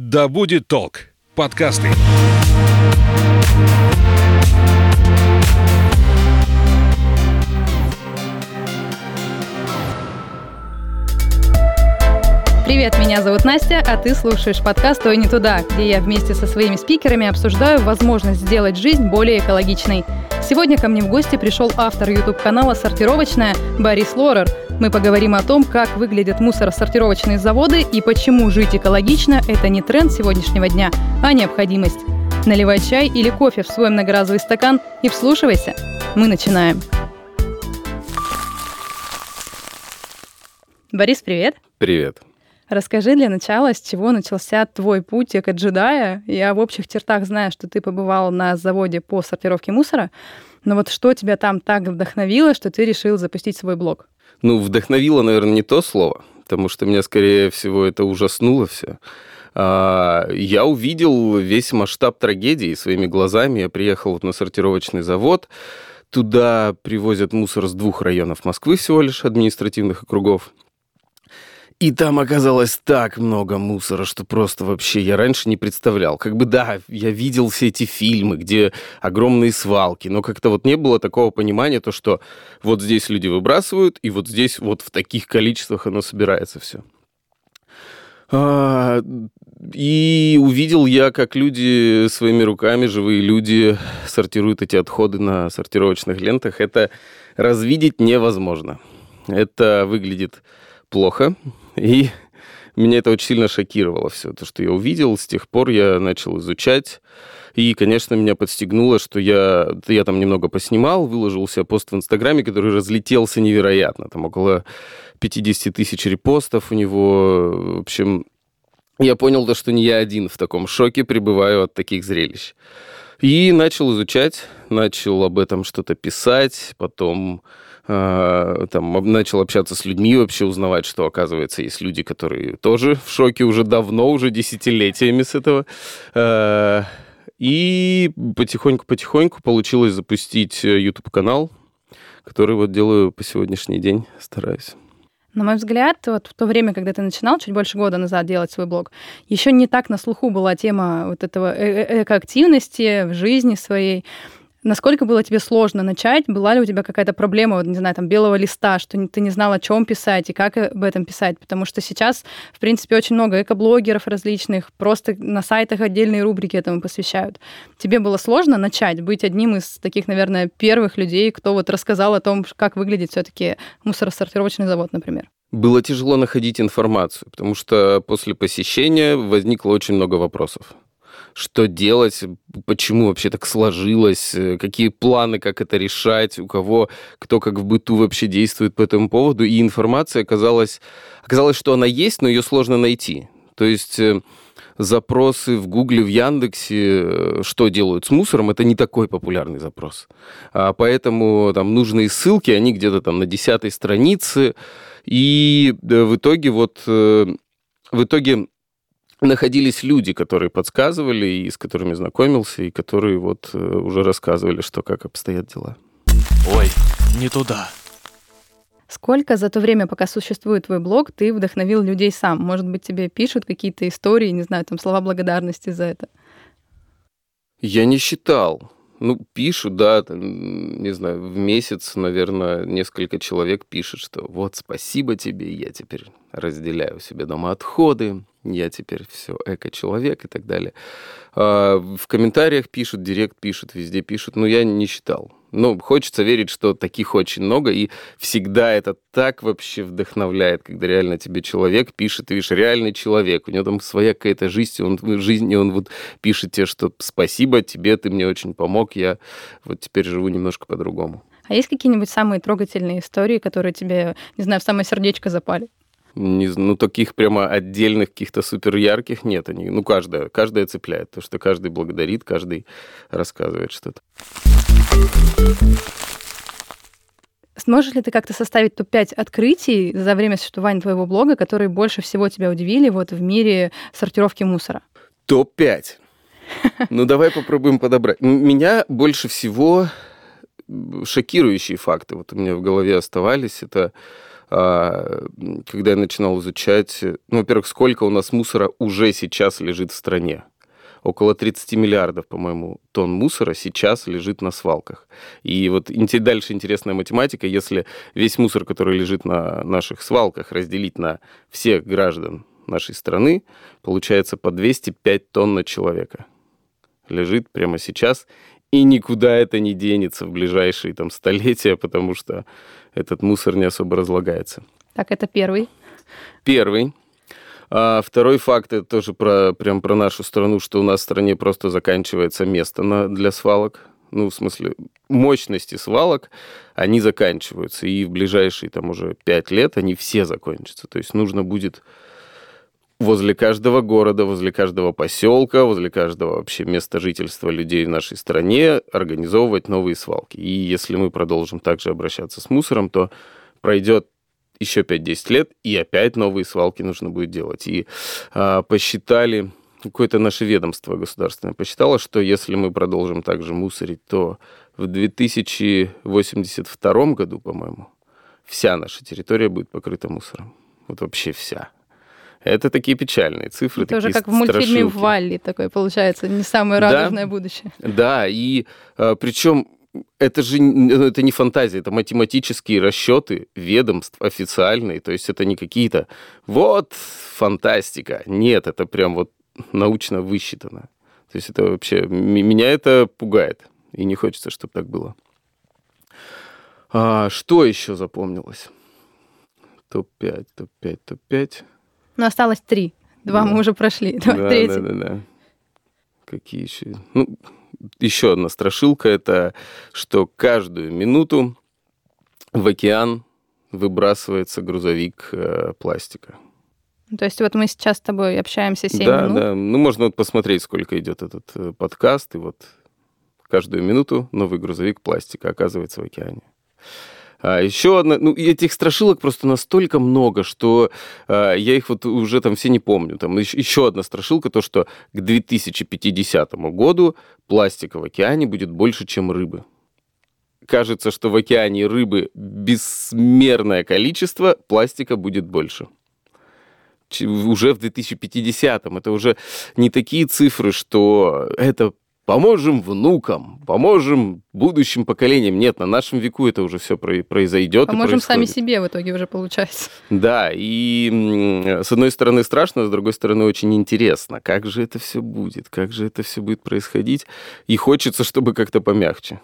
Да будет толк. Подкасты. Привет, меня зовут Настя, а ты слушаешь подкаст «Ой, не туда», где я вместе со своими спикерами обсуждаю возможность сделать жизнь более экологичной. Сегодня ко мне в гости пришел автор YouTube-канала «Сортировочная» Борис Лорер. Мы поговорим о том, как выглядят мусоросортировочные заводы и почему жить экологично – это не тренд сегодняшнего дня, а необходимость. Наливай чай или кофе в свой многоразовый стакан и вслушивайся. Мы начинаем. Борис, привет. Привет. Расскажи для начала, с чего начался твой путь эко-джедая. Я в общих чертах знаю, что ты побывал на заводе по сортировке мусора, но вот что тебя там так вдохновило, что ты решил запустить свой блог? Ну, вдохновило, наверное, не то слово, потому что меня, скорее всего, это ужаснуло все. А, я увидел весь масштаб трагедии своими глазами. Я приехал на сортировочный завод. Туда привозят мусор с двух районов Москвы всего лишь, административных округов. И там оказалось так много мусора, что просто вообще я раньше не представлял. Как бы да, я видел все эти фильмы, где огромные свалки, но как-то вот не было такого понимания, то что вот здесь люди выбрасывают, и вот здесь вот в таких количествах оно собирается все. А, и увидел я, как люди своими руками, живые люди, сортируют эти отходы на сортировочных лентах. Это развидеть невозможно. Это выглядит плохо, и меня это очень сильно шокировало все, то, что я увидел. С тех пор я начал изучать. И, конечно, меня подстегнуло, что я, я там немного поснимал, выложил себе пост в Инстаграме, который разлетелся невероятно. Там около 50 тысяч репостов у него. В общем, я понял, то, что не я один в таком шоке пребываю от таких зрелищ. И начал изучать, начал об этом что-то писать, потом там начал общаться с людьми, вообще узнавать, что, оказывается, есть люди, которые тоже в шоке уже давно, уже десятилетиями с этого. Э, и потихоньку-потихоньку получилось запустить YouTube-канал, который вот делаю по сегодняшний день, стараюсь. На мой взгляд, вот в то время, когда ты начинал, чуть больше года назад делать свой блог, еще не так на слуху была тема вот этого э, э, экоактивности в жизни своей. Насколько было тебе сложно начать? Была ли у тебя какая-то проблема, вот, не знаю, там, белого листа, что ты не знал, о чем писать и как об этом писать? Потому что сейчас, в принципе, очень много экоблогеров различных, просто на сайтах отдельные рубрики этому посвящают. Тебе было сложно начать, быть одним из таких, наверное, первых людей, кто вот рассказал о том, как выглядит все-таки мусоросортировочный завод, например? Было тяжело находить информацию, потому что после посещения возникло очень много вопросов что делать, почему вообще так сложилось, э, какие планы, как это решать, у кого, кто как в быту вообще действует по этому поводу. И информация оказалась, оказалось, что она есть, но ее сложно найти. То есть э, запросы в Гугле, в Яндексе, э, что делают с мусором, это не такой популярный запрос. А поэтому там нужные ссылки, они где-то там на десятой странице. И в итоге вот в итоге находились люди, которые подсказывали, и с которыми знакомился, и которые вот э, уже рассказывали, что как обстоят дела. Ой, не туда. Сколько за то время, пока существует твой блог, ты вдохновил людей сам? Может быть, тебе пишут какие-то истории, не знаю, там слова благодарности за это? Я не считал. Ну, пишут, да, там, не знаю, в месяц, наверное, несколько человек пишет, что вот спасибо тебе, я теперь разделяю у себя дома отходы, я теперь все эко-человек и так далее. А, в комментариях пишут, директ пишут, везде пишут, но я не считал. Но хочется верить, что таких очень много, и всегда это так вообще вдохновляет, когда реально тебе человек пишет, ты видишь, реальный человек, у него там своя какая-то жизнь, он в жизни он вот пишет тебе, что спасибо тебе, ты мне очень помог, я вот теперь живу немножко по-другому. А есть какие-нибудь самые трогательные истории, которые тебе, не знаю, в самое сердечко запали? Не, ну, таких прямо отдельных каких-то супер ярких нет. Они, ну, каждая, каждая цепляет. То, что каждый благодарит, каждый рассказывает что-то. Сможешь ли ты как-то составить топ-5 открытий за время существования твоего блога, которые больше всего тебя удивили вот в мире сортировки мусора? Топ-5? Ну, давай попробуем подобрать. Меня больше всего шокирующие факты вот у меня в голове оставались. Это когда я начинал изучать, ну, во-первых, сколько у нас мусора уже сейчас лежит в стране. Около 30 миллиардов, по-моему, тонн мусора сейчас лежит на свалках. И вот дальше интересная математика. Если весь мусор, который лежит на наших свалках, разделить на всех граждан нашей страны, получается по 205 тонн на человека. Лежит прямо сейчас, и никуда это не денется в ближайшие там столетия, потому что этот мусор не особо разлагается. Так, это первый. Первый. А второй факт, это тоже про, прям про нашу страну, что у нас в стране просто заканчивается место на, для свалок. Ну, в смысле, мощности свалок, они заканчиваются. И в ближайшие там уже пять лет они все закончатся. То есть нужно будет возле каждого города, возле каждого поселка, возле каждого вообще места жительства людей в нашей стране организовывать новые свалки. И если мы продолжим также обращаться с мусором, то пройдет еще 5-10 лет, и опять новые свалки нужно будет делать. И а, посчитали, какое-то наше ведомство государственное посчитало, что если мы продолжим также мусорить, то в 2082 году, по-моему, вся наша территория будет покрыта мусором. Вот вообще вся. Это такие печальные цифры. Это уже как в мультфильме Валли такое получается, не самое радужное да, будущее. Да, и а, причем это же ну, это не фантазия, это математические расчеты ведомств официальные, то есть это не какие-то вот фантастика. Нет, это прям вот научно высчитано. То есть это вообще меня это пугает и не хочется, чтобы так было. А, что еще запомнилось? Топ-5, топ-5, топ-5. Ну, осталось три. Два да. мы уже прошли. Два, да, третий. Да, да, да. Какие еще? Ну, еще одна страшилка – это что каждую минуту в океан выбрасывается грузовик э, пластика. То есть вот мы сейчас с тобой общаемся 7 да, минут? Да, да. Ну, можно вот посмотреть, сколько идет этот э, подкаст, и вот каждую минуту новый грузовик пластика оказывается в океане. А еще одна, ну, этих страшилок просто настолько много, что а, я их вот уже там все не помню. Там еще, еще одна страшилка, то, что к 2050 году пластика в океане будет больше, чем рыбы. Кажется, что в океане рыбы бессмерное количество, пластика будет больше уже в 2050-м. Это уже не такие цифры, что это поможем внукам, поможем будущим поколениям. Нет, на нашем веку это уже все произойдет. Поможем сами себе в итоге уже получается. Да, и с одной стороны страшно, с другой стороны очень интересно. Как же это все будет? Как же это все будет происходить? И хочется, чтобы как-то помягче.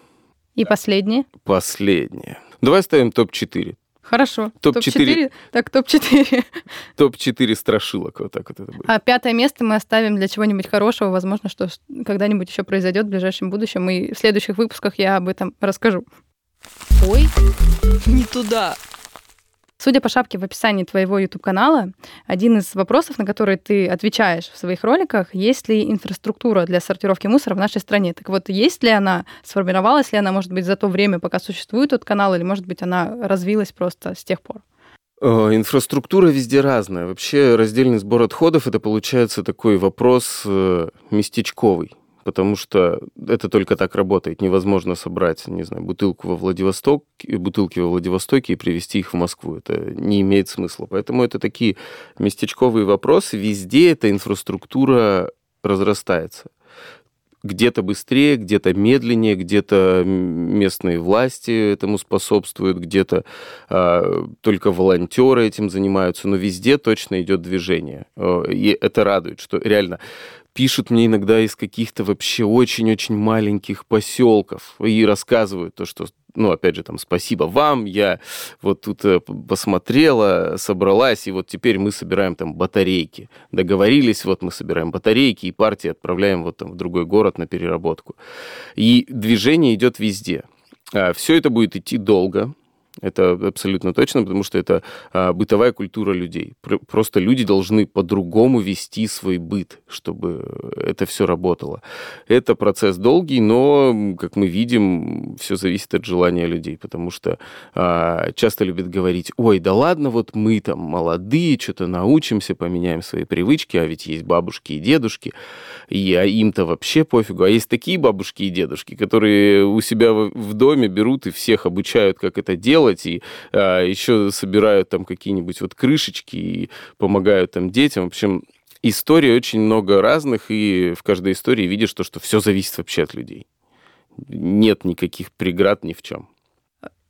И последнее? Последнее. Давай ставим топ-4. Хорошо. Топ-4. так, топ-4. Топ-4 страшилок, вот так вот это будет. А пятое место мы оставим для чего-нибудь хорошего. Возможно, что когда-нибудь еще произойдет в ближайшем будущем. И в следующих выпусках я об этом расскажу. Ой, не туда. Судя по шапке в описании твоего YouTube-канала, один из вопросов, на который ты отвечаешь в своих роликах, есть ли инфраструктура для сортировки мусора в нашей стране. Так вот, есть ли она, сформировалась ли она, может быть, за то время, пока существует тот канал, или, может быть, она развилась просто с тех пор? Э, инфраструктура везде разная. Вообще раздельный сбор отходов это получается такой вопрос э, местечковый потому что это только так работает. Невозможно собрать, не знаю, бутылку во Владивосток, бутылки во Владивостоке и привезти их в Москву. Это не имеет смысла. Поэтому это такие местечковые вопросы. Везде эта инфраструктура разрастается. Где-то быстрее, где-то медленнее, где-то местные власти этому способствуют, где-то а, только волонтеры этим занимаются, но везде точно идет движение. И это радует, что реально пишут мне иногда из каких-то вообще очень-очень маленьких поселков и рассказывают то, что ну, опять же, там, спасибо вам, я вот тут э, посмотрела, собралась, и вот теперь мы собираем там батарейки. Договорились, вот мы собираем батарейки, и партии отправляем вот там в другой город на переработку. И движение идет везде. А Все это будет идти долго, это абсолютно точно, потому что это а, бытовая культура людей. Просто люди должны по-другому вести свой быт, чтобы это все работало. Это процесс долгий, но, как мы видим, все зависит от желания людей, потому что а, часто любят говорить, ой, да ладно, вот мы там молодые, что-то научимся, поменяем свои привычки, а ведь есть бабушки и дедушки. И а им-то вообще пофигу. А есть такие бабушки и дедушки, которые у себя в доме берут и всех обучают, как это делать, и а, еще собирают там какие-нибудь вот крышечки и помогают там детям. В общем, историй очень много разных, и в каждой истории видишь то, что все зависит вообще от людей. Нет никаких преград ни в чем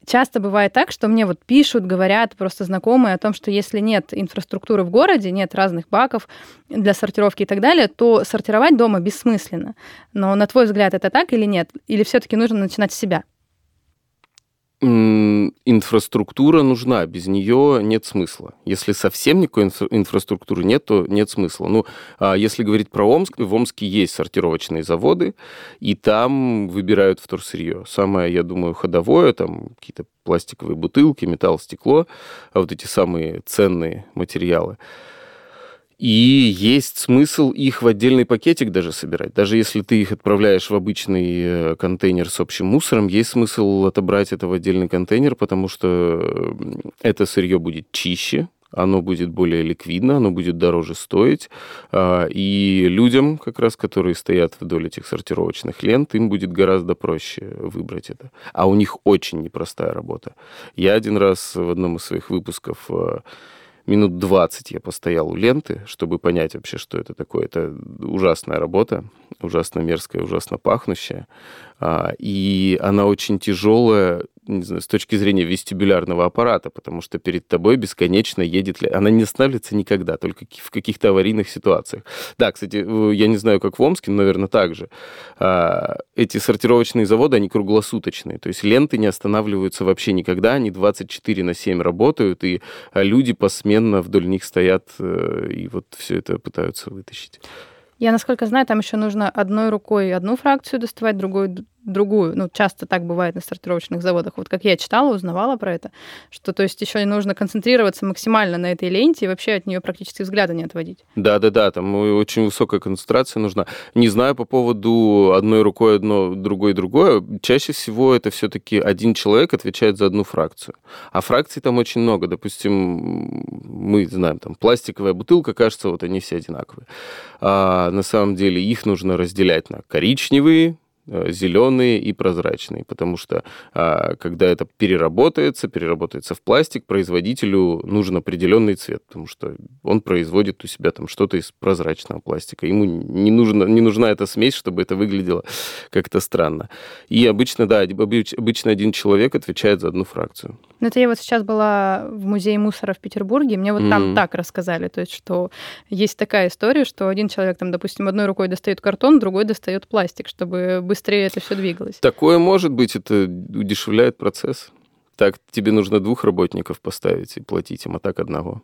часто бывает так, что мне вот пишут, говорят просто знакомые о том, что если нет инфраструктуры в городе, нет разных баков для сортировки и так далее, то сортировать дома бессмысленно. Но на твой взгляд это так или нет? Или все-таки нужно начинать с себя? Инфраструктура нужна, без нее нет смысла. Если совсем никакой инфра- инфраструктуры нет, то нет смысла. Ну, а если говорить про Омск, в Омске есть сортировочные заводы, и там выбирают вторсырье. Самое, я думаю, ходовое, там какие-то пластиковые бутылки, металл, стекло, а вот эти самые ценные материалы. И есть смысл их в отдельный пакетик даже собирать. Даже если ты их отправляешь в обычный э, контейнер с общим мусором, есть смысл отобрать это в отдельный контейнер, потому что это сырье будет чище, оно будет более ликвидно, оно будет дороже стоить. А, и людям, как раз, которые стоят вдоль этих сортировочных лент, им будет гораздо проще выбрать это. А у них очень непростая работа. Я один раз в одном из своих выпусков э, минут 20 я постоял у ленты, чтобы понять вообще, что это такое. Это ужасная работа, ужасно мерзкая, ужасно пахнущая. А, и она очень тяжелая, не знаю, с точки зрения вестибулярного аппарата, потому что перед тобой бесконечно едет... Она не останавливается никогда, только в каких-то аварийных ситуациях. Да, кстати, я не знаю, как в Омске, но, наверное, так же. А, эти сортировочные заводы, они круглосуточные, то есть ленты не останавливаются вообще никогда, они 24 на 7 работают, и а, люди посменно вдоль них стоят э, и вот все это пытаются вытащить. Я, насколько знаю, там еще нужно одной рукой одну фракцию доставать, другой другую. Ну, часто так бывает на сортировочных заводах. Вот как я читала, узнавала про это, что то есть еще нужно концентрироваться максимально на этой ленте и вообще от нее практически взгляда не отводить. Да, да, да, там очень высокая концентрация нужна. Не знаю по поводу одной рукой одно, другой другое. Чаще всего это все-таки один человек отвечает за одну фракцию. А фракций там очень много. Допустим, мы знаем, там пластиковая бутылка, кажется, вот они все одинаковые. А на самом деле их нужно разделять на коричневые, зеленые и прозрачные, потому что а, когда это переработается, переработается в пластик, производителю нужен определенный цвет, потому что он производит у себя там что-то из прозрачного пластика. Ему не, нужно, не нужна эта смесь, чтобы это выглядело как-то странно. И обычно, да, обычно один человек отвечает за одну фракцию. Ну, это я вот сейчас была в музее мусора в Петербурге, мне вот mm-hmm. там так рассказали, то есть, что есть такая история, что один человек там, допустим, одной рукой достает картон, другой достает пластик, чтобы быстрее это все двигалось. Такое может быть, это удешевляет процесс. Так тебе нужно двух работников поставить и платить им, а так одного.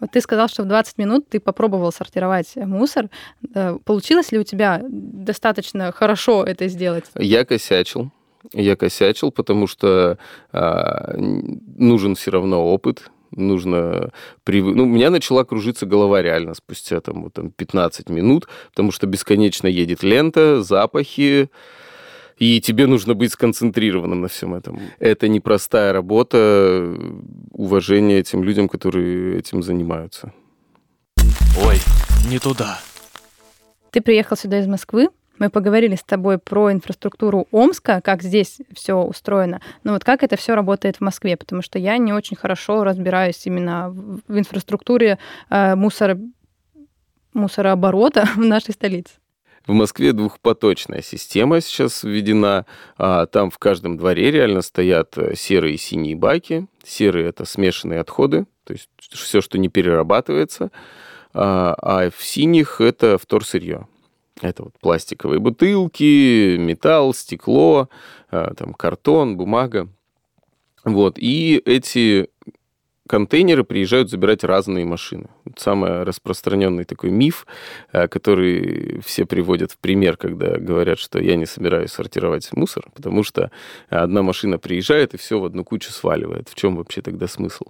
Вот ты сказал, что в 20 минут ты попробовал сортировать мусор. Э, получилось ли у тебя достаточно хорошо это сделать? Я косячил. Я косячил, потому что а, нужен все равно опыт, нужно привы... Ну, у меня начала кружиться голова реально спустя там, вот, там 15 минут, потому что бесконечно едет лента, запахи, и тебе нужно быть сконцентрированным на всем этом. Это непростая работа, уважение этим людям, которые этим занимаются. Ой, не туда. Ты приехал сюда из Москвы, мы поговорили с тобой про инфраструктуру Омска, как здесь все устроено. Но вот как это все работает в Москве? Потому что я не очень хорошо разбираюсь именно в инфраструктуре э, мусора, мусорооборота в нашей столице. В Москве двухпоточная система сейчас введена. А, там в каждом дворе реально стоят э, серые и синие баки. Серые – это смешанные отходы, то есть все, что не перерабатывается. А, а в синих – это вторсырье. Это вот пластиковые бутылки, металл, стекло, а, там, картон, бумага. Вот. И эти контейнеры приезжают забирать разные машины. Самый распространенный такой миф, а, который все приводят в пример, когда говорят, что я не собираюсь сортировать мусор, потому что одна машина приезжает и все в одну кучу сваливает. В чем вообще тогда смысл?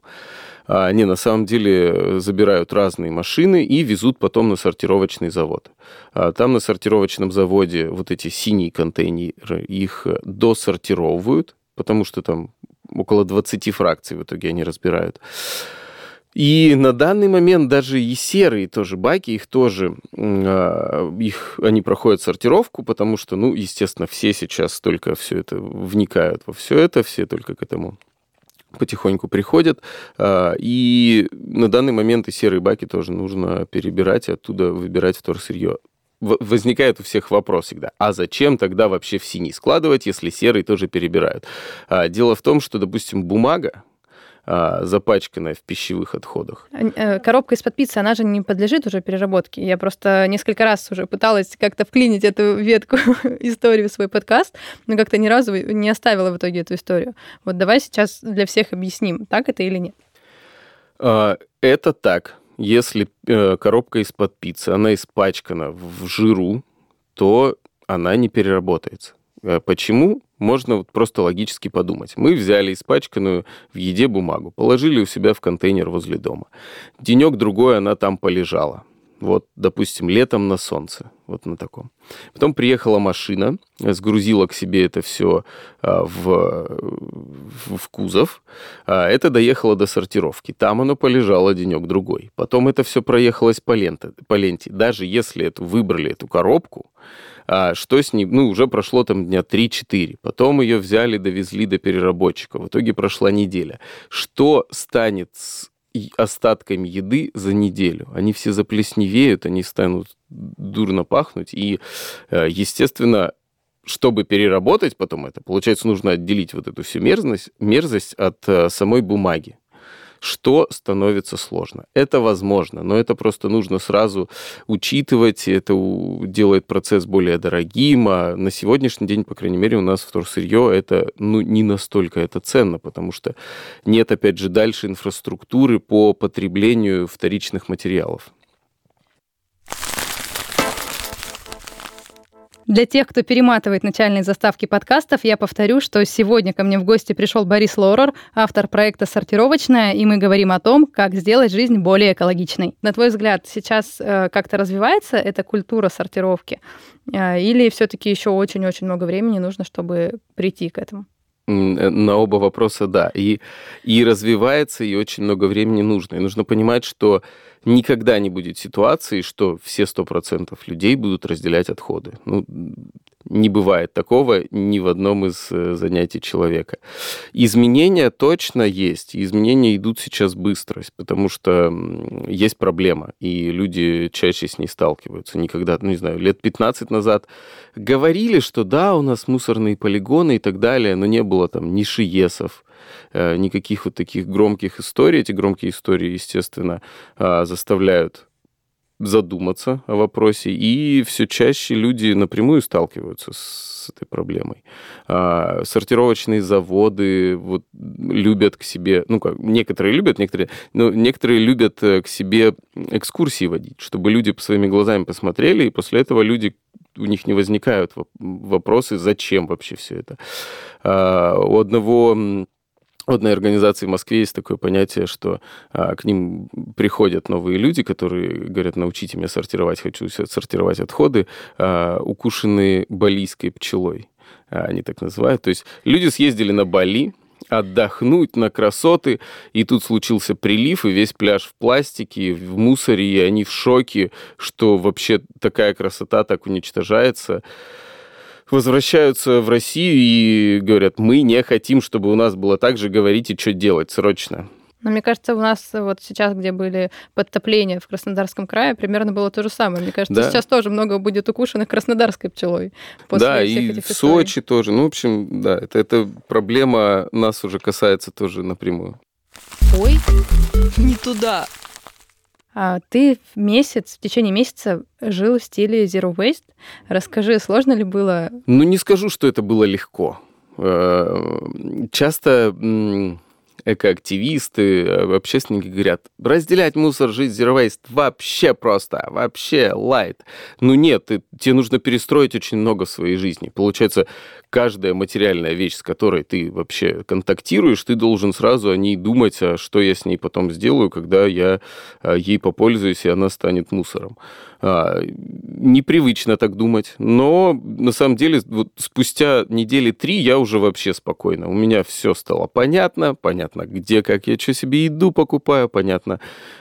Они на самом деле забирают разные машины и везут потом на сортировочный завод. А там на сортировочном заводе вот эти синие контейнеры, их досортировывают, потому что там около 20 фракций в итоге они разбирают. И на данный момент даже и серые тоже баки, их тоже, а, их, они проходят сортировку, потому что, ну, естественно, все сейчас только все это вникают во все это, все только к этому потихоньку приходят. А, и на данный момент и серые баки тоже нужно перебирать, и оттуда выбирать вторсырье возникает у всех вопрос всегда, а зачем тогда вообще в синий складывать, если серый тоже перебирают? А, дело в том, что, допустим, бумага, а, запачканная в пищевых отходах. Э, коробка из-под пиццы, она же не подлежит уже переработке. Я просто несколько раз уже пыталась как-то вклинить эту ветку историю в свой подкаст, но как-то ни разу не оставила в итоге эту историю. Вот давай сейчас для всех объясним, так это или нет. А, это так. Если э, коробка из-под пиццы, она испачкана в жиру, то она не переработается. Э, почему? Можно вот просто логически подумать. Мы взяли испачканную в еде бумагу, положили у себя в контейнер возле дома. Денек-другой она там полежала. Вот, допустим, летом на солнце, вот на таком. Потом приехала машина, сгрузила к себе это все а, в, в кузов. А это доехало до сортировки. Там оно полежало денек-другой. Потом это все проехалось по ленте, по ленте. Даже если это, выбрали эту коробку, а что с ней, ну, уже прошло там дня 3-4. Потом ее взяли, довезли до переработчика. В итоге прошла неделя. Что станет с остатками еды за неделю? Они все заплесневеют, они станут дурно пахнуть. И, э, естественно, чтобы переработать потом это, получается, нужно отделить вот эту всю мерзость, мерзость от э, самой бумаги что становится сложно. Это возможно, но это просто нужно сразу учитывать, это делает процесс более дорогим, а на сегодняшний день, по крайней мере, у нас вторсырье это ну, не настолько это ценно, потому что нет, опять же, дальше инфраструктуры по потреблению вторичных материалов. Для тех, кто перематывает начальные заставки подкастов, я повторю, что сегодня ко мне в гости пришел Борис Лорер, автор проекта «Сортировочная», и мы говорим о том, как сделать жизнь более экологичной. На твой взгляд, сейчас э, как-то развивается эта культура сортировки? Э, или все-таки еще очень-очень много времени нужно, чтобы прийти к этому? Э, на оба вопроса да. И, и развивается, и очень много времени нужно. И нужно понимать, что никогда не будет ситуации, что все 100% людей будут разделять отходы. Ну, не бывает такого ни в одном из э, занятий человека. Изменения точно есть. Изменения идут сейчас быстро, потому что есть проблема, и люди чаще с ней сталкиваются. Никогда, ну не знаю, лет 15 назад говорили, что да, у нас мусорные полигоны и так далее, но не было там ни ШИЕСов, э, никаких вот таких громких историй. Эти громкие истории, естественно, а, заставляют задуматься о вопросе, и все чаще люди напрямую сталкиваются с этой проблемой. А, сортировочные заводы вот, любят к себе, ну как, некоторые любят, некоторые, но некоторые любят э, к себе экскурсии водить, чтобы люди по своими глазами посмотрели, и после этого люди у них не возникают вопросы, зачем вообще все это. А, у одного одной организации в Москве есть такое понятие, что а, к ним приходят новые люди, которые говорят, научите меня сортировать, хочу сортировать отходы, а, укушенные балийской пчелой. А, они так называют. То есть люди съездили на Бали, отдохнуть на красоты, и тут случился прилив, и весь пляж в пластике, в мусоре, и они в шоке, что вообще такая красота так уничтожается возвращаются в Россию и говорят, мы не хотим, чтобы у нас было так же, говорите, что делать срочно. Но мне кажется, у нас вот сейчас, где были подтопления в Краснодарском крае, примерно было то же самое. Мне кажется, да. сейчас тоже много будет укушенных краснодарской пчелой. После да, и в историй. Сочи тоже. Ну, в общем, да, это, это проблема нас уже касается тоже напрямую. Ой, не туда. А ты в месяц, в течение месяца жил в стиле Zero Waste. Расскажи, сложно ли было? Ну, не скажу, что это было легко. Э, часто экоактивисты, э, общественники говорят, разделять мусор, жить zero waste вообще просто, вообще лайт. Ну нет, ты, тебе нужно перестроить очень много своей жизни. Получается, каждая материальная вещь, с которой ты вообще контактируешь, ты должен сразу о ней думать, а что я с ней потом сделаю, когда я а, ей попользуюсь, и она станет мусором. А, непривычно так думать, но на самом деле вот спустя недели три я уже вообще спокойно. У меня все стало понятно, понятно где, как я что себе еду покупаю, понятно,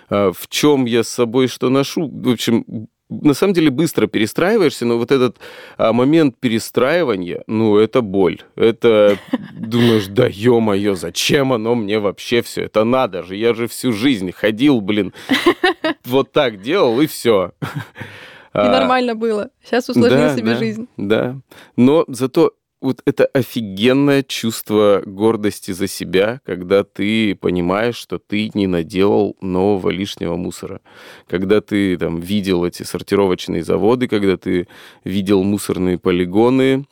а, в чем я с собой что ношу. В общем, на самом деле быстро перестраиваешься, но вот этот а, момент перестраивания, ну, это боль. Это думаешь, да ё-моё, зачем оно мне вообще все это надо же? Я же всю жизнь ходил, блин, вот так делал, и все. И нормально было. Сейчас усложнил да, себе да, жизнь. Да. Но зато вот это офигенное чувство гордости за себя, когда ты понимаешь, что ты не наделал нового лишнего мусора. Когда ты там видел эти сортировочные заводы, когда ты видел мусорные полигоны,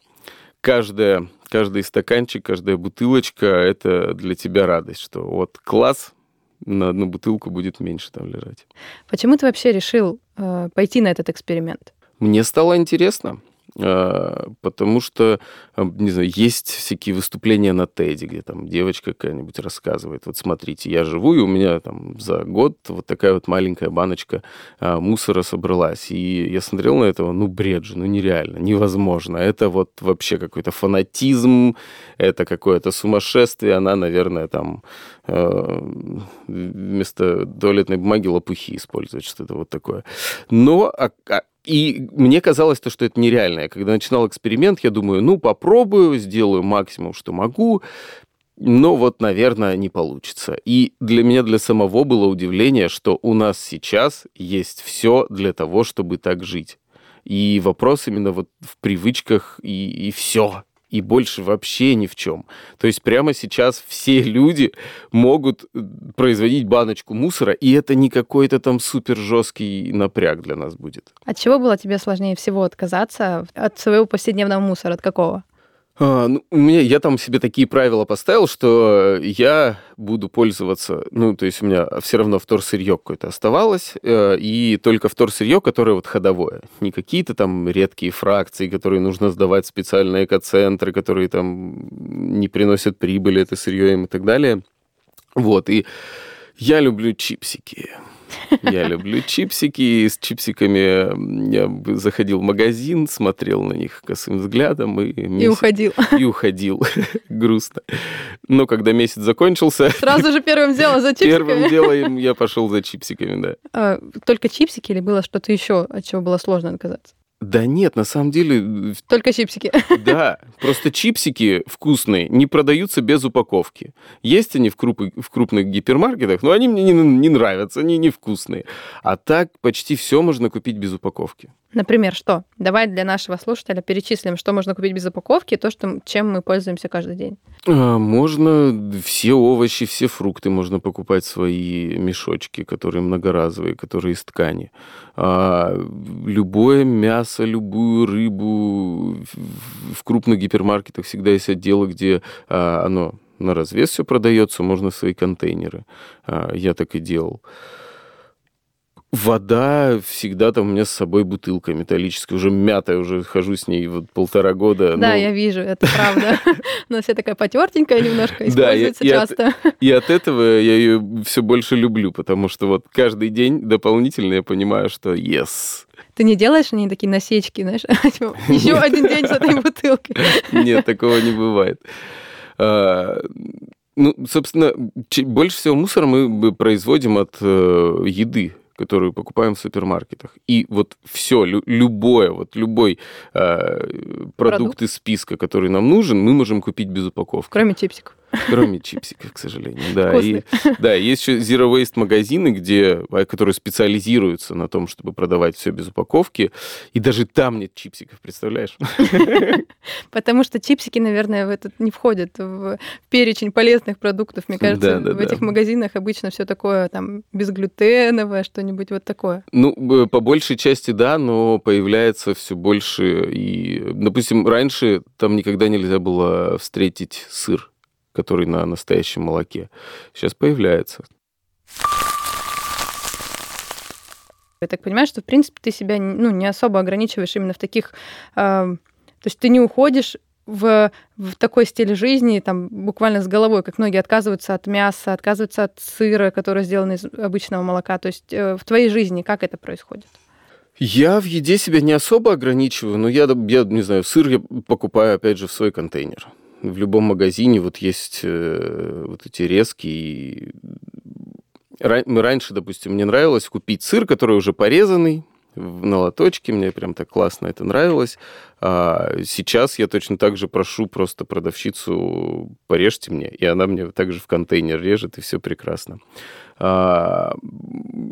каждая, каждый стаканчик, каждая бутылочка — это для тебя радость, что вот класс, на одну бутылку будет меньше там лежать. Почему ты вообще решил э, пойти на этот эксперимент? Мне стало интересно. А, потому что, а, не знаю, есть всякие выступления на TED, где там девочка какая-нибудь рассказывает, вот смотрите, я живу, и у меня там за год вот такая вот маленькая баночка а, мусора собралась. И я смотрел на этого, ну, бред же, ну, нереально, невозможно. Это вот вообще какой-то фанатизм, это какое-то сумасшествие. Она, наверное, там вместо туалетной бумаги лопухи использует, что-то вот такое. Но и мне казалось, то, что это нереально. Я когда начинал эксперимент, я думаю, ну, попробую, сделаю максимум, что могу, но вот, наверное, не получится. И для меня, для самого было удивление, что у нас сейчас есть все для того, чтобы так жить. И вопрос именно вот в привычках и, и все и больше вообще ни в чем. То есть прямо сейчас все люди могут э, производить баночку мусора, и это не какой-то там супер жесткий напряг для нас будет. От чего было тебе сложнее всего отказаться? От своего повседневного мусора? От какого? А, ну, у меня, я там себе такие правила поставил, что я буду пользоваться, ну, то есть у меня все равно вторсырье какое-то оставалось, э, и только вторсырье, которое вот ходовое. Не какие-то там редкие фракции, которые нужно сдавать в специальные экоцентры, которые там не приносят прибыли, это сырье им и так далее. Вот, и я люблю чипсики. Я люблю чипсики, и с чипсиками я заходил в магазин, смотрел на них косым взглядом и... И уходил. И уходил. Грустно. Но когда месяц закончился... Сразу же первым делом за чипсиками. Первым делом я пошел за чипсиками, да. А, только чипсики или было что-то еще, от чего было сложно отказаться? Да нет, на самом деле... Только чипсики. Да, просто чипсики вкусные не продаются без упаковки. Есть они в, круп... в крупных гипермаркетах, но они мне не, не нравятся, они невкусные. А так почти все можно купить без упаковки. Например, что? Давай для нашего слушателя перечислим, что можно купить без упаковки, то, что, чем мы пользуемся каждый день. А, можно все овощи, все фрукты можно покупать свои мешочки, которые многоразовые, которые из ткани. А, любое мясо, любую рыбу в крупных гипермаркетах всегда есть отделы, где а, оно на развес все продается, можно свои контейнеры. Я так и делал. Вода всегда там у меня с собой бутылка металлическая, уже мятая, уже хожу с ней вот полтора года. Да, ну... я вижу, это правда. Но вся такая потертенькая немножко, используется часто. И от, и от этого я ее все больше люблю, потому что вот каждый день дополнительно я понимаю, что yes. Ты не делаешь они такие насечки, знаешь, типа, еще один день с этой бутылкой? Нет, такого не бывает. А, ну, собственно, больше всего мусора мы производим от э, еды которую покупаем в супермаркетах. И вот все, любое, вот любой э, продукт, продукт из списка, который нам нужен, мы можем купить без упаковки. Кроме чипсиков. Кроме чипсиков, к сожалению. Да, и, да, есть еще Zero Waste магазины, где, а, которые специализируются на том, чтобы продавать все без упаковки. И даже там нет чипсиков, представляешь? Потому что чипсики, наверное, в этот не входят в перечень полезных продуктов. Мне кажется, в этих магазинах обычно все такое там безглютеновое, что-нибудь вот такое. Ну, по большей части да, но появляется все больше. И, допустим, раньше там никогда нельзя было встретить сыр который на настоящем молоке. Сейчас появляется. Я так понимаю, что, в принципе, ты себя ну, не особо ограничиваешь именно в таких... Э, то есть ты не уходишь в, в такой стиль жизни, там, буквально с головой, как многие отказываются от мяса, отказываются от сыра, который сделан из обычного молока. То есть э, в твоей жизни как это происходит? Я в еде себя не особо ограничиваю, но я, я не знаю, сыр я покупаю, опять же, в свой контейнер В любом магазине вот есть э, вот эти резки. Мы раньше, допустим, мне нравилось купить сыр, который уже порезанный, на лоточке, мне прям так классно это нравилось. А сейчас я точно так же прошу просто продавщицу, порежьте мне, и она мне также в контейнер режет, и все прекрасно. А,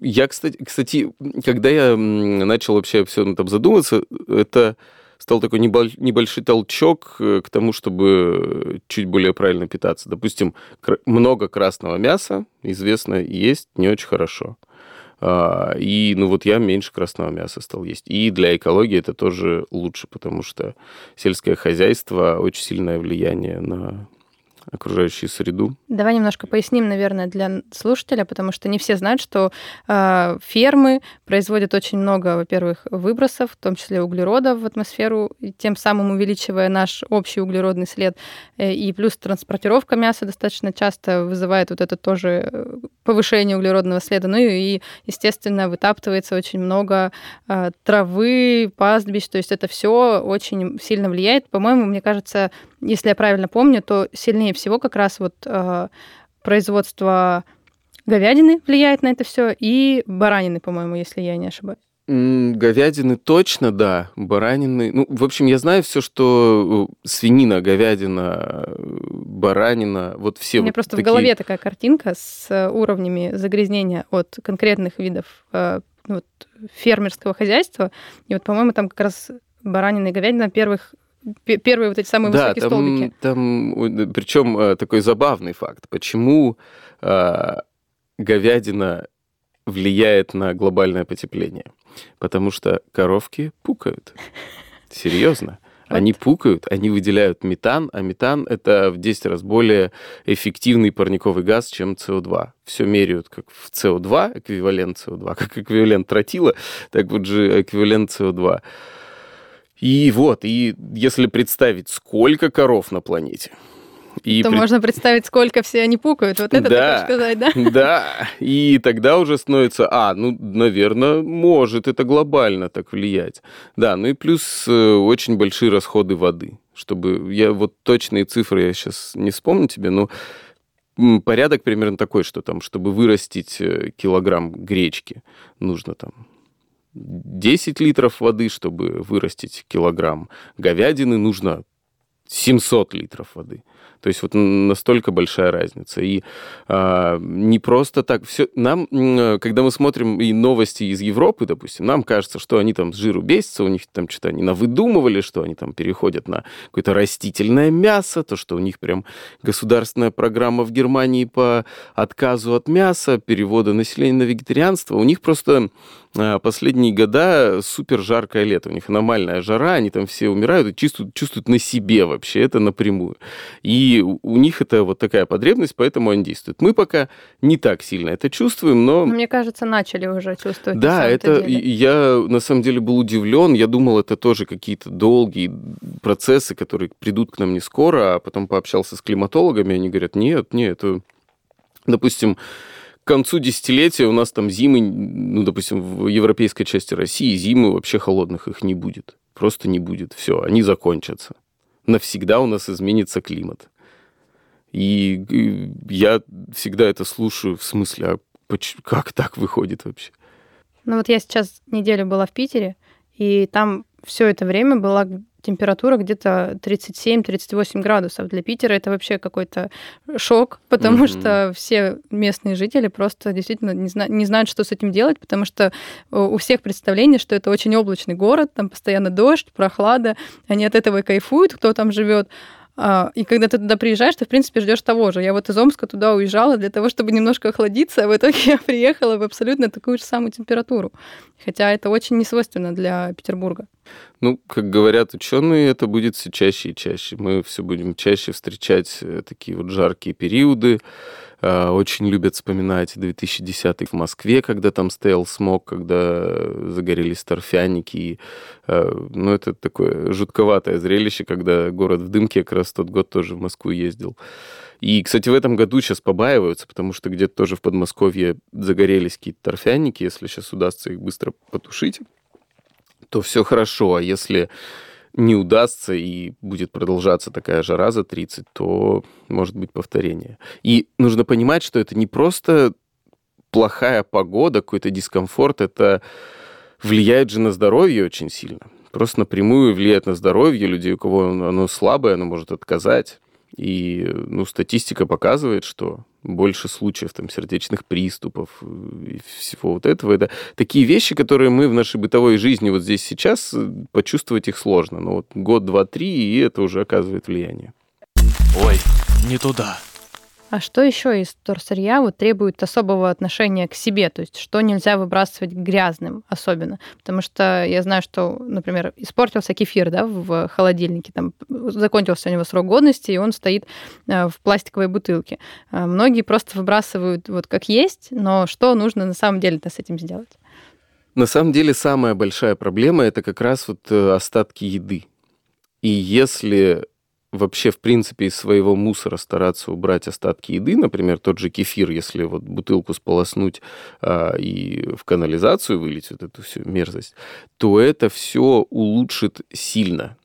я, кстати, кстати, когда я начал вообще все этом задумываться, это стал такой небольшой толчок э, к тому, чтобы чуть более правильно питаться. Допустим, много красного мяса, известно, есть не очень хорошо. А, и, ну, вот я меньше красного мяса стал есть. И для экологии это тоже лучше, потому что сельское хозяйство очень сильное влияние на окружающую среду. Давай немножко поясним, наверное, для слушателя, потому что не все знают, что э, фермы производят очень много, во-первых, выбросов, в том числе углерода в атмосферу, тем самым увеличивая наш общий углеродный след. Э, и плюс транспортировка мяса достаточно часто вызывает вот это тоже э, повышение углеродного следа. Ну и, естественно, вытаптывается очень много э, травы, пастбищ, то есть это все очень сильно влияет. По-моему, мне кажется, если я правильно помню, то сильнее всего как раз вот э, производство говядины влияет на это все и баранины, по-моему, если я не ошибаюсь. Говядины точно, да. Баранины. Ну, в общем, я знаю все, что э, свинина, говядина, баранина, вот все. У меня вот просто такие... в голове такая картинка с уровнями загрязнения от конкретных видов э, вот, фермерского хозяйства. И вот, по-моему, там как раз баранина и говядина первых первые вот эти самые да, высокие там, столбики. Там, причем э, такой забавный факт, почему э, говядина влияет на глобальное потепление, потому что коровки пукают, серьезно. Они пукают, они выделяют метан, а метан это в 10 раз более эффективный парниковый газ, чем СО2. Все меряют как в СО2, эквивалент СО2, как эквивалент тротила, так вот же эквивалент СО2. И вот, и если представить, сколько коров на планете, и то пред... можно представить, сколько все они пукают. Вот это да, ты сказать, да? Да, и тогда уже становится, а, ну, наверное, может это глобально так влиять. Да, ну и плюс э, очень большие расходы воды. Чтобы, я вот точные цифры я сейчас не вспомню тебе, но порядок примерно такой, что там, чтобы вырастить э, килограмм гречки, нужно там 10 литров воды, чтобы вырастить килограмм говядины, нужно 700 литров воды. То есть вот настолько большая разница. И а, не просто так. Все, нам, когда мы смотрим и новости из Европы, допустим, нам кажется, что они там с жиру бесятся, у них там что-то они навыдумывали, что они там переходят на какое-то растительное мясо, то, что у них прям государственная программа в Германии по отказу от мяса, перевода населения на вегетарианство. У них просто последние года супер жаркое лето, у них аномальная жара, они там все умирают и чувствуют, чувствуют на себе вообще это напрямую. И у них это вот такая потребность, поэтому они действуют. Мы пока не так сильно это чувствуем, но... Мне кажется, начали уже чувствовать. Да, это деле. я на самом деле был удивлен, я думал, это тоже какие-то долгие процессы, которые придут к нам не скоро, а потом пообщался с климатологами, они говорят, нет, нет, это, допустим, к концу десятилетия у нас там зимы, ну, допустим, в европейской части России зимы вообще холодных их не будет. Просто не будет. Все, они закончатся. Навсегда у нас изменится климат. И, я всегда это слушаю в смысле, а как так выходит вообще? Ну вот я сейчас неделю была в Питере, и там все это время была температура где-то 37-38 градусов. Для Питера это вообще какой-то шок, потому mm-hmm. что все местные жители просто действительно не, зна- не знают, что с этим делать, потому что у всех представление, что это очень облачный город, там постоянно дождь, прохлада, они от этого и кайфуют, кто там живет. А, и когда ты туда приезжаешь, ты, в принципе, ждешь того же. Я вот из Омска туда уезжала для того, чтобы немножко охладиться, а в итоге я приехала в абсолютно такую же самую температуру. Хотя это очень не свойственно для Петербурга. Ну, как говорят ученые, это будет все чаще и чаще. Мы все будем чаще встречать э, такие вот жаркие периоды. А, очень любят вспоминать 2010 в Москве, когда там стоял смог, когда загорелись торфяники. А, ну, это такое жутковатое зрелище, когда город в дымке, я как раз тот год тоже в Москву ездил. И, кстати, в этом году сейчас побаиваются, потому что где-то тоже в Подмосковье загорелись какие-то торфяники. Если сейчас удастся их быстро потушить, то все хорошо. А если не удастся и будет продолжаться такая жара за 30, то может быть повторение. И нужно понимать, что это не просто плохая погода, какой-то дискомфорт, это влияет же на здоровье очень сильно. Просто напрямую влияет на здоровье людей, у кого оно слабое, оно может отказать. И ну, статистика показывает, что больше случаев там, сердечных приступов и всего вот этого. Это такие вещи, которые мы в нашей бытовой жизни вот здесь сейчас э, почувствовать их сложно. Но вот год, два, три, и это уже оказывает влияние. Ой, не туда. А что еще из торсырья вот требует особого отношения к себе? То есть что нельзя выбрасывать грязным особенно? Потому что я знаю, что, например, испортился кефир да, в холодильнике, там закончился у него срок годности, и он стоит э, в пластиковой бутылке. Э, многие просто выбрасывают вот как есть, но что нужно на самом деле-то с этим сделать? На самом деле самая большая проблема это как раз вот э, остатки еды. И если вообще, в принципе, из своего мусора стараться убрать остатки еды, например, тот же кефир, если вот бутылку сполоснуть а, и в канализацию вылить вот эту всю мерзость, то это все улучшит сильно.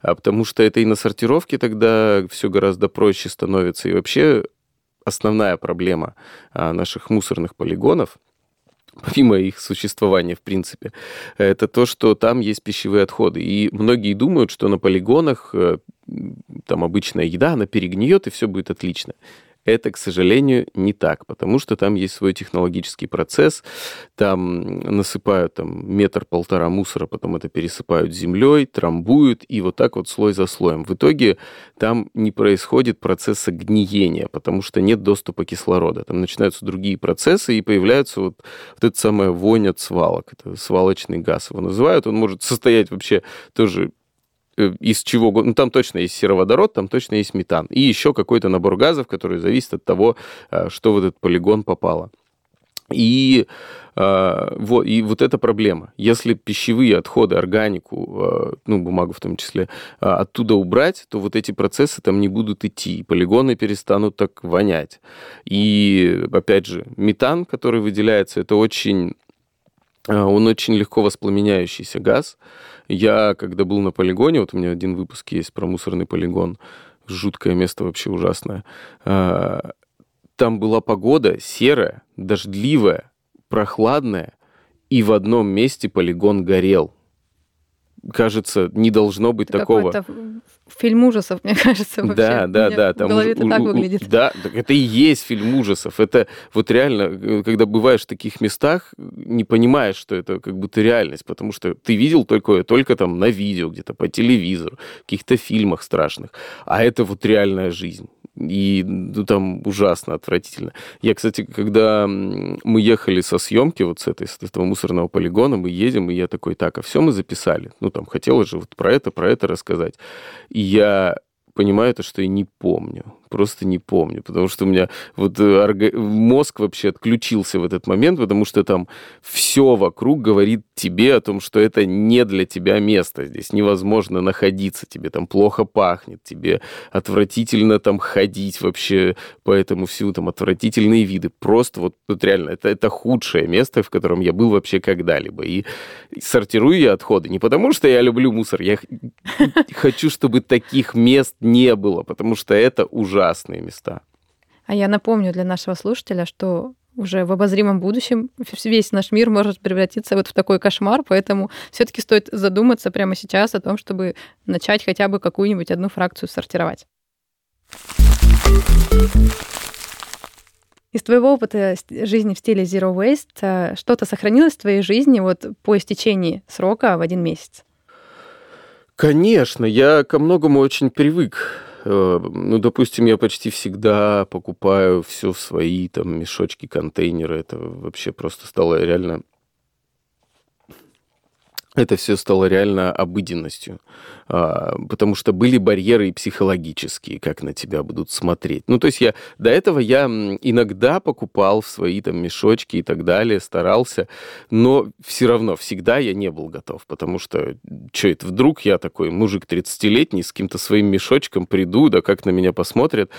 А потому что это и на сортировке тогда все гораздо проще становится. И вообще основная проблема а, наших мусорных полигонов – помимо их существования, в принципе, это то, что там есть пищевые отходы. И многие думают, что на полигонах э, там обычная еда, она перегниет, и все будет отлично. Это, к сожалению, не так, потому что там есть свой технологический процесс, там насыпают там, метр-полтора мусора, потом это пересыпают землей, трамбуют, и вот так вот слой за слоем. В итоге там не происходит процесса гниения, потому что нет доступа кислорода. Там начинаются другие процессы, и появляется вот, вот эта самая вонь от свалок. Это свалочный газ его называют. Он может состоять вообще тоже из чего, ну там точно есть сероводород, там точно есть метан. И еще какой-то набор газов, который зависит от того, э, что в этот полигон попало. И, э, вот, и вот эта проблема. Если пищевые отходы, органику, ну, бумагу в том числе, оттуда убрать, то вот эти процессы там не будут идти. Полигоны перестанут так вонять. И, опять же, метан, который выделяется, это очень... Он очень легко воспламеняющийся газ. Я, когда был на полигоне, вот у меня один выпуск есть про мусорный полигон, жуткое место вообще ужасное. А, там была погода серая, дождливая, прохладная, и в одном месте полигон горел кажется, не должно быть это такого. Фильм ужасов, мне кажется, вообще. Да, да, да. Там в голове это так выглядит. Да, так это и есть фильм ужасов. Это вот реально, э, когда бываешь в таких местах, не понимаешь, что это как будто реальность, потому что ты видел только, только там на видео, где-то по телевизору, в каких-то фильмах страшных. А это вот реальная жизнь. И ну, там ужасно, отвратительно. Я, кстати, когда мы ехали со съемки вот с, этой, с этого мусорного полигона, мы едем, и я такой, так, а все мы записали. Ну, там, хотелось же вот про это, про это рассказать. И я понимаю то, что я не помню просто не помню, потому что у меня вот э, мозг вообще отключился в этот момент, потому что там все вокруг говорит тебе о том, что это не для тебя место, здесь невозможно находиться, тебе там плохо пахнет, тебе отвратительно там ходить вообще по этому всему, там отвратительные виды, просто вот тут реально, это, это худшее место, в котором я был вообще когда-либо, и сортирую я отходы не потому, что я люблю мусор, я хочу, чтобы таких мест не было, потому что это ужасно ужасные места. А я напомню для нашего слушателя, что уже в обозримом будущем весь наш мир может превратиться вот в такой кошмар, поэтому все-таки стоит задуматься прямо сейчас о том, чтобы начать хотя бы какую-нибудь одну фракцию сортировать. Из твоего опыта жизни в стиле Zero Waste э, что-то сохранилось в твоей жизни вот по истечении срока в один месяц? Конечно, я ко многому очень привык. Э, ну, допустим, я почти всегда покупаю все в свои там мешочки, контейнеры. Это вообще просто стало реально это все стало реально обыденностью. А, потому что были барьеры и психологические, как на тебя будут смотреть. Ну, то есть я до этого я иногда покупал в свои там мешочки и так далее, старался, но все равно всегда я не был готов, потому что что это вдруг я такой мужик 30-летний с каким-то своим мешочком приду, да как на меня посмотрят.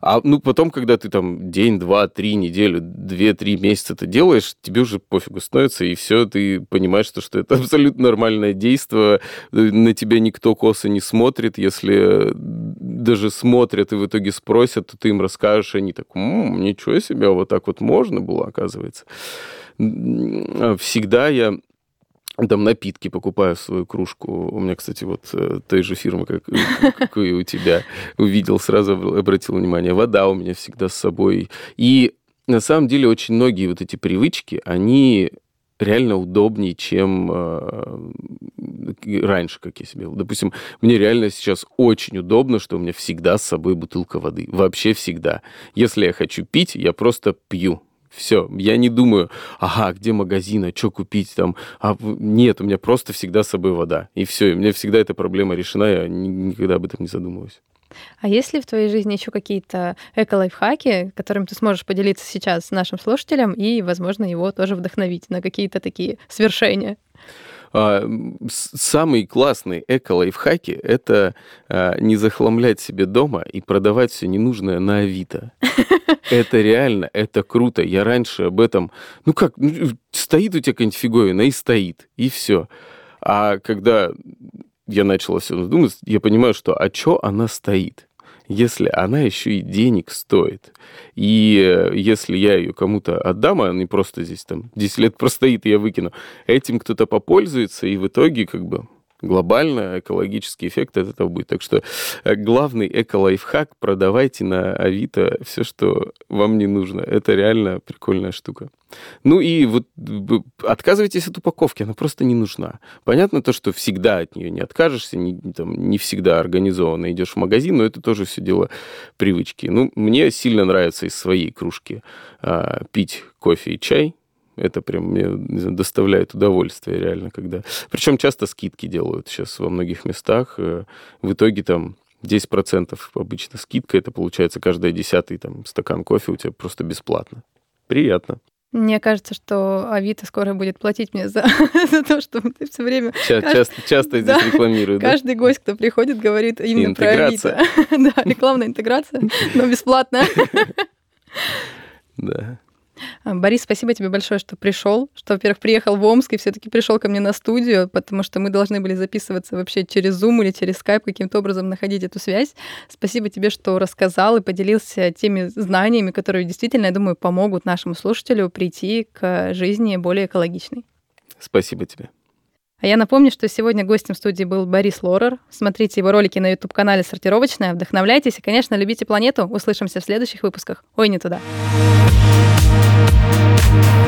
А ну потом, когда ты там день, два, три, неделю, две-три месяца это делаешь, тебе уже пофигу становится, и все, ты понимаешь, что, что это абсолютно нормальное действие, на тебя никто косо не смотрит, если даже смотрят и в итоге спросят, то ты им расскажешь, и они так, м-м, ничего себе, вот так вот можно было, оказывается. Всегда я там напитки покупаю свою кружку. У меня, кстати, вот э, той же фирмы, как, как и у тебя, увидел, сразу обратил внимание. Вода у меня всегда с собой. И на самом деле очень многие вот эти привычки, они реально удобнее, чем э, раньше, как я себе. Допустим, мне реально сейчас очень удобно, что у меня всегда с собой бутылка воды. Вообще всегда. Если я хочу пить, я просто пью. Все, я не думаю, ага, где магазин, а что купить там. А, нет, у меня просто всегда с собой вода. И все, и у меня всегда эта проблема решена, я никогда об этом не задумываюсь. А есть ли в твоей жизни еще какие-то эко-лайфхаки, которым ты сможешь поделиться сейчас с нашим слушателем и, возможно, его тоже вдохновить на какие-то такие свершения? А, самые классные эко-лайфхаки — это а, не захламлять себе дома и продавать все ненужное на Авито. Это реально, это круто. Я раньше об этом... Ну как, ну, стоит у тебя какая-нибудь фиговина и стоит, и все. А когда я начал все думать, я понимаю, что а что она стоит? Если она еще и денег стоит. И э, если я ее кому-то отдам, а не просто здесь там 10 лет простоит, и я выкину, этим кто-то попользуется, и в итоге как бы глобально экологический эффект от этого будет. Так что э, главный эко-лайфхак – продавайте на Авито все, что вам не нужно. Это реально прикольная штука. Ну и вот отказывайтесь от упаковки, она просто не нужна. Понятно то, что всегда от нее не откажешься, не, там, не всегда организованно идешь в магазин, но это тоже все дело привычки. Ну, мне сильно нравится из своей кружки а, пить кофе и чай, это прям мне знаю, доставляет удовольствие реально, когда... Причем часто скидки делают сейчас во многих местах. Э, в итоге там 10% обычно скидка, это получается каждый десятый там, стакан кофе у тебя просто бесплатно. Приятно. Мне кажется, что Авито скоро будет платить мне за, за то, что ты все время... Ча- кажд... Часто, часто здесь да, рекламируют. Каждый да? гость, кто приходит, говорит именно про Авито. да, рекламная интеграция, но бесплатно. Да. А, Борис, спасибо тебе большое, что пришел, что, во-первых, приехал в Омск и все-таки пришел ко мне на студию, потому что мы должны были записываться вообще через Zoom или через Skype, каким-то образом находить эту связь. Спасибо тебе, что рассказал и поделился теми знаниями, которые действительно, я думаю, помогут нашему слушателю прийти к жизни более экологичной. Спасибо тебе. А я напомню, что сегодня гостем студии был Борис Лорер. Смотрите его ролики на YouTube-канале «Сортировочная», вдохновляйтесь и, конечно, любите планету. Услышимся в следующих выпусках. Ой, не туда. Thank you.